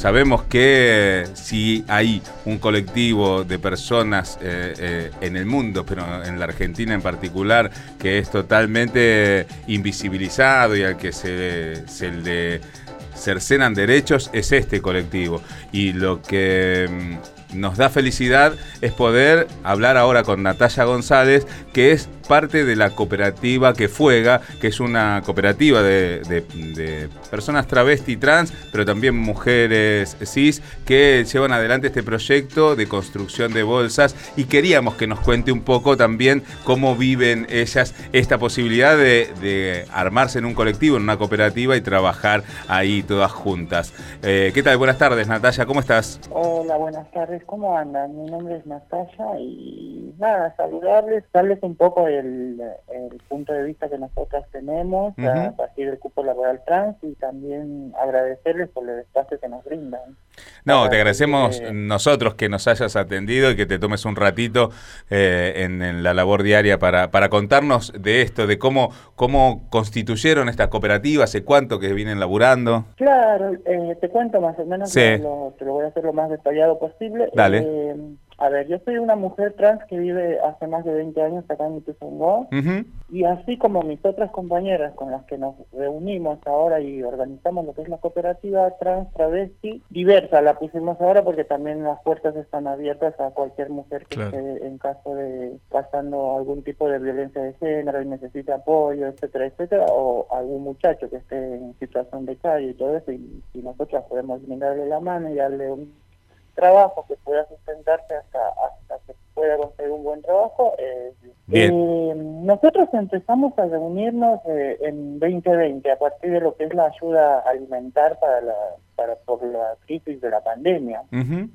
sabemos que si hay un colectivo de personas eh, eh, en el mundo, pero en la Argentina en particular, que es totalmente invisibilizado y al que se, se le cercenan derechos, es este colectivo. Y lo que mm, nos da felicidad es poder hablar ahora con Natalia González, que es parte de la cooperativa que Fuega, que es una cooperativa de, personas travesti trans, pero también mujeres cis, que llevan adelante este proyecto de construcción de bolsas y queríamos que nos cuente un poco también cómo viven ellas esta posibilidad de, armarse en un colectivo, en una cooperativa y trabajar ahí todas juntas. Eh, ¿Qué tal? Buenas tardes, Natalia, ¿cómo estás? Hola, buenas tardes, ¿cómo andan? Mi nombre es Natalia y nada, saludarles, darles un poco de el, punto de vista que nosotras tenemos a partir del cupo laboral trans y también agradecerles por el espacio que nos brindan. No, te agradecemos nosotros que nos hayas atendido y que te tomes un ratito eh, en, la labor diaria para, para contarnos de esto, de cómo, cómo constituyeron estas cooperativas, hace cuánto que vienen laburando. Claro, eh, te cuento más o menos, te lo voy a hacer lo más detallado posible. Dale. Eh, a ver, yo soy una mujer trans que vive hace más de 20 años acá en Ituzaingó y así como mis otras compañeras con las que nos reunimos ahora y organizamos lo que es la cooperativa trans travesti diversa, la pusimos ahora porque también las puertas están abiertas a cualquier mujer que esté en caso de pasando algún tipo de violencia de género y necesite apoyo, etcétera, etcétera, o algún muchacho que esté en situación de calle y todo eso y, y nosotras podemos brindarle la mano y darle un trabajo que pueda sustentarse hasta, hasta que pueda conseguir un buen trabajo. Eh, eh, nosotros empezamos a reunirnos eh, en 2020 a partir de lo que es la ayuda alimentar para la para por la crisis de la pandemia.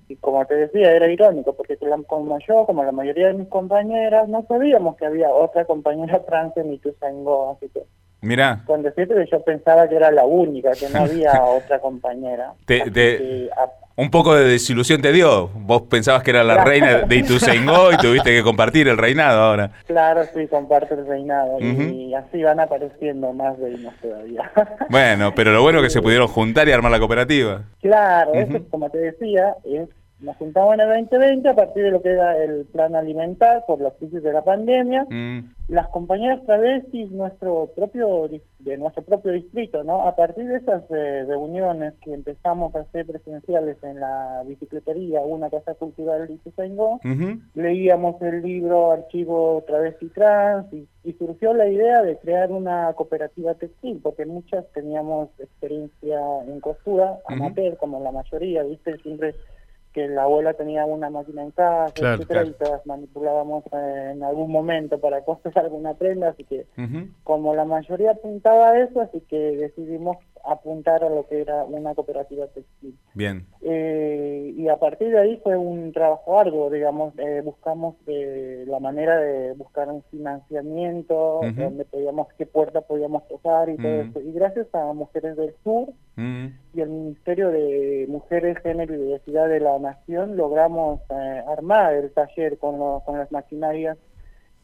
Y como te decía, era irónico, porque como yo, como la mayoría de mis compañeras, no sabíamos que había otra compañera trans en Ituzaingó, así que Mira. Con decirte que yo pensaba que era la única, que no había otra compañera. Te, un poco de desilusión te dio. Vos pensabas que era la reina de Ituzaingó y tuviste que compartir el reinado ahora. Claro, sí, comparto el reinado. Y así van apareciendo más reinos todavía. Bueno, pero lo bueno es que se pudieron juntar y armar la cooperativa. Claro, eso, como te decía, es nos juntamos en el 2020 a partir de lo que era el plan alimentar por la crisis de la pandemia. Mm. Las compañeras travestis nuestro propio, de nuestro propio distrito, ¿no? A partir de esas eh, reuniones que empezamos a hacer presenciales en la bicicletería, una casa cultural de Ituzaingó, leíamos el libro Archivo Travesti Trans y, surgió la idea de crear una cooperativa textil, porque muchas teníamos experiencia en costura, amateur, como la mayoría, ¿viste? Siempre que la abuela tenía una máquina en casa, etcétera, y todas manipulábamos eh, en algún momento para coser alguna prenda, así que como la mayoría apuntaba a eso, así que decidimos apuntar a lo que era una cooperativa textil. Bien. Eh, y a partir de ahí fue un trabajo arduo, digamos, eh, buscamos la manera de buscar un financiamiento, donde podíamos, qué puerta podíamos tocar y todo eso. Y gracias a Mujeres del Sur y el Ministerio de Mujeres, Género y Diversidad de la Nación logramos eh, armar el taller con, con las maquinarias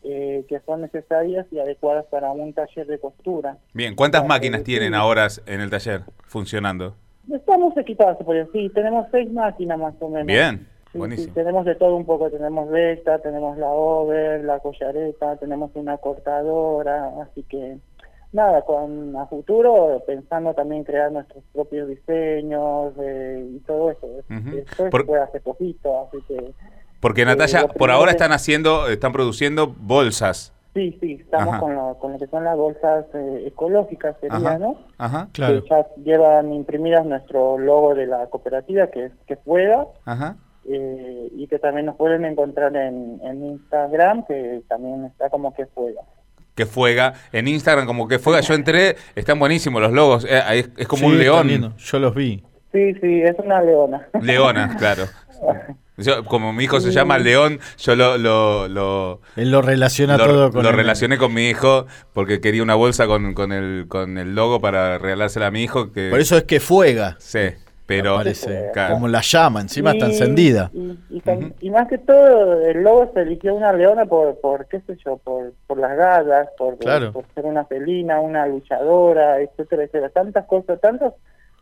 eh, que son necesarias y adecuadas para un taller de costura. Bien, ¿cuántas máquinas tienen ahora en el taller funcionando? Estamos equipados, por sí, tenemos seis máquinas más o menos. Bien, buenísimo. tenemos de todo un poco, tenemos Vesta, tenemos la Over, la collareta, tenemos una cortadora, así que nada, con a futuro pensando también crear nuestros propios diseños eh, y todo eso. Eso fue hace poquito, así que porque Natalia, por ahora están haciendo, están produciendo bolsas. Sí, sí, estamos con lo, con lo, que son las bolsas eh, ecológicas, sería, ¿no? Ajá, claro. Que ya llevan imprimidas nuestro logo de la cooperativa, que es que pueda. Ajá. Eh, y que también nos pueden encontrar en, en Instagram, que también está como que fuega que fuega. En Instagram como que fuega. Yo entré, están buenísimos los logos. Eh, es, como un león. Yo los vi. Sí, sí, es una leona. Leona, claro. como mi hijo se llama León, yo lo, lo, lo Él lo relaciona todo con Lo relacioné con mi hijo porque quería una bolsa con, con, el, con el logo para regalársela a mi hijo. Que... Por eso es que fuega. Sí. Pero como la llama, encima está encendida. Y, más que todo, el logo se eligió una leona por, por qué sé yo, por, por las galas, por, por ser una felina, una luchadora, etcétera, etcétera. Tantas cosas, tantos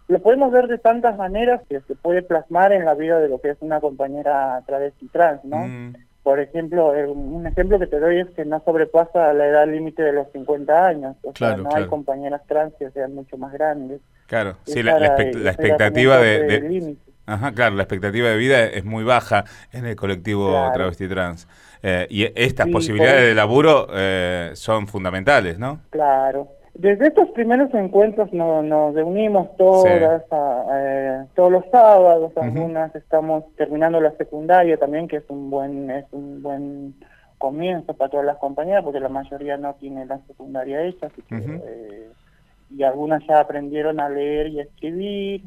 lo podemos ver de tantas maneras que se puede plasmar en la vida de lo que es una compañera travesti trans, ¿no? Mm. Por ejemplo, un ejemplo que te doy es que no sobrepasa la edad límite de los 50 años. O sea, no hay compañeras trans que sean mucho más grandes. Claro, sí, la, expectativa de, Ajá, claro, la expectativa de vida es muy baja en el colectivo travesti trans. Eh, y estas posibilidades de laburo eh, son fundamentales, ¿no? Claro. Desde estos primeros encuentros nos reunimos todas, todos los sábados, algunas estamos terminando la secundaria también, que es un buen es un buen comienzo para todas las compañeras, porque la mayoría no tiene la secundaria hecha, así que, eh, y algunas ya aprendieron a leer y escribir,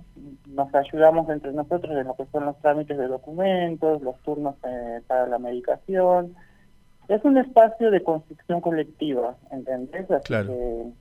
nos ayudamos entre nosotros en lo que son los trámites de documentos, los turnos eh, para la medicación. Es un espacio de construcción colectiva, ¿entendés? claro.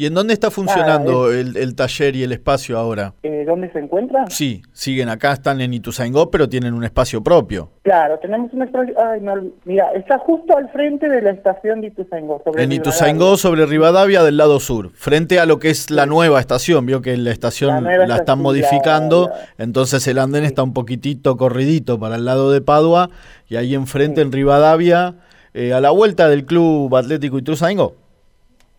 ¿Y en dónde está funcionando el, taller y el espacio ahora? Eh, ¿Dónde se encuentra? Sí, siguen acá, están en Ituzaingó, pero tienen un espacio propio. Claro, tenemos un espacio... Ay, mira, está justo al frente de la estación de Ituzaingó. Sobre en Ituzaingó, sobre Rivadavia, del lado sur, frente a lo que es la nueva estación. Vio que la estación la, están modificando, entonces el andén está un poquitito corridito para el lado de Padua, y ahí enfrente, en Rivadavia, eh, a la vuelta del Club Atlético Ituzaingó.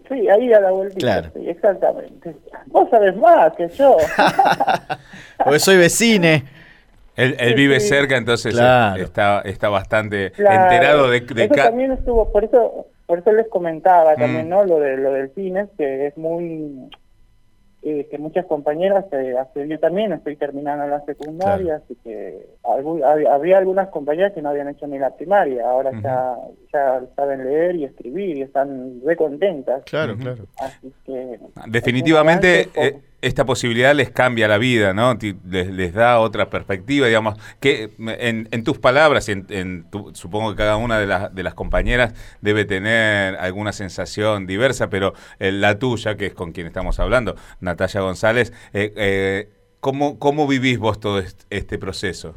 Sí, ahí a la vueltita. Claro. Sí, exactamente. Vos sabés más que yo. Porque soy vecine. Él, vive cerca, entonces está, está bastante enterado de, de eso también estuvo, por eso, por eso les comentaba también, mm. ¿no? Lo de lo del cine, que es muy eh, que muchas compañeras, eh, yo también estoy terminando la secundaria, así que había algunas compañeras que no habían hecho ni la primaria, ahora ya, ya saben leer y escribir y están re contentas. Claro, claro. Así que, Definitivamente esta posibilidad les cambia la vida, ¿no? Les, da otra perspectiva, digamos. que En, tus palabras, en, en supongo que cada una de, las de las compañeras debe tener alguna sensación diversa, pero eh, la tuya, que es con quien estamos hablando, Natalia González, eh, eh, ¿cómo, ¿cómo vivís vos todo este proceso?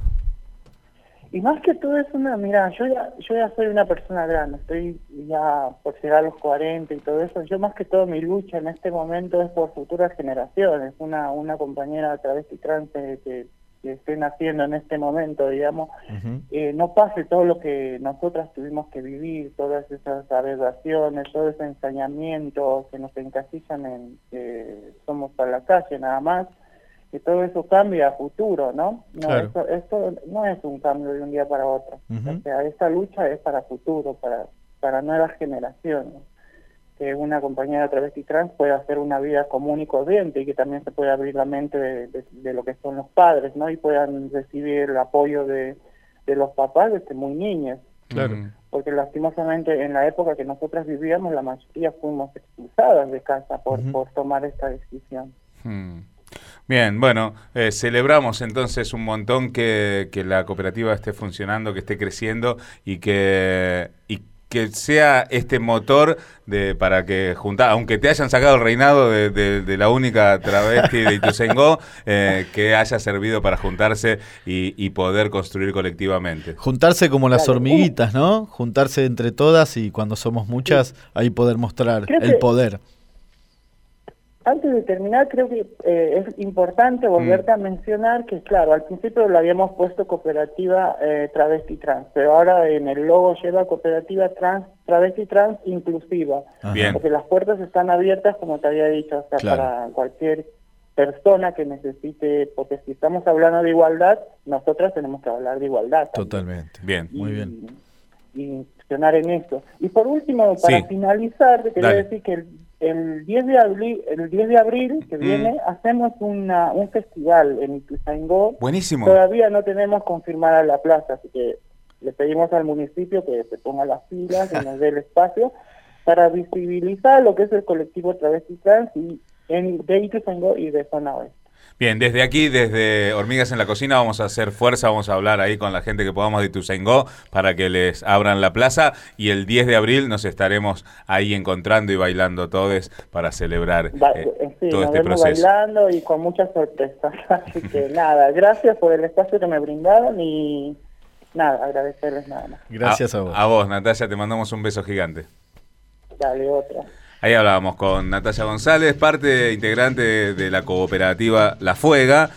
Y más que todo es una, mira, yo ya, yo ya soy una persona grande, estoy ya por llegar a los 40 y todo eso, yo más que todo mi lucha en este momento es por futuras generaciones, una, una compañera de trans que, que esté naciendo en este momento, digamos, eh, no pase todo lo que nosotras tuvimos que vivir, todas esas aberraciones, todo ese ensañamiento que nos encasillan en que somos para la calle nada más, que todo eso cambie a futuro, ¿no? No, esto, no es un cambio de un día para otro. O sea, esta lucha es para futuro, para, para nuevas generaciones. Que una compañera travesti trans pueda hacer una vida común y corriente y que también se pueda abrir la mente de, lo que son los padres, ¿no? Y puedan recibir el apoyo de, los papás desde muy niños. Claro. Porque lastimosamente en la época que nosotras vivíamos, la mayoría fuimos expulsadas de casa por, por tomar esta decisión. Hmm. Bien, bueno, eh, celebramos entonces un montón que, que, la cooperativa esté funcionando, que esté creciendo y que, y que sea este motor de para que juntar, aunque te hayan sacado el reinado de, de, la única travesti de Ituzaingó, eh, que haya servido para juntarse y, y, poder construir colectivamente. Juntarse como las hormiguitas, ¿no? Juntarse entre todas y cuando somos muchas, ahí poder mostrar el poder. Antes de terminar, creo que eh, es importante volverte mm. a mencionar que, claro, al principio lo habíamos puesto cooperativa eh, travesti trans, pero ahora en el logo lleva cooperativa trans, travesti trans inclusiva. Porque las puertas están abiertas, como te había dicho, para cualquier persona que necesite, porque si estamos hablando de igualdad, nosotras tenemos que hablar de igualdad. Totalmente. Bien, muy bien. Y, funcionar en eso. Y por último, para finalizar, te quería decir que el el 10 de abril, el 10 de abril que mm. viene hacemos una, un festival en Ituzaingó. Buenísimo. Todavía no tenemos confirmada la plaza, así que le pedimos al municipio que se ponga las pilas y nos dé el espacio para visibilizar lo que es el colectivo Travesti Trans y en, de Ituzaingó y de Zona Oeste. Bien, desde aquí, desde Hormigas en la Cocina, vamos a hacer fuerza, vamos a hablar ahí con la gente que podamos de Ituzaingó para que les abran la plaza y el 10 de abril nos estaremos ahí encontrando y bailando todos para celebrar eh, eh, todo este proceso. bailando y con muchas sorpresas. Así que nada, gracias por el espacio que me brindaron y nada, agradecerles nada más. Gracias a, vos. A vos, Natalia, te mandamos un beso gigante. Dale, otra. Ahí hablábamos con Natalia González, parte integrante de la cooperativa La Fuega.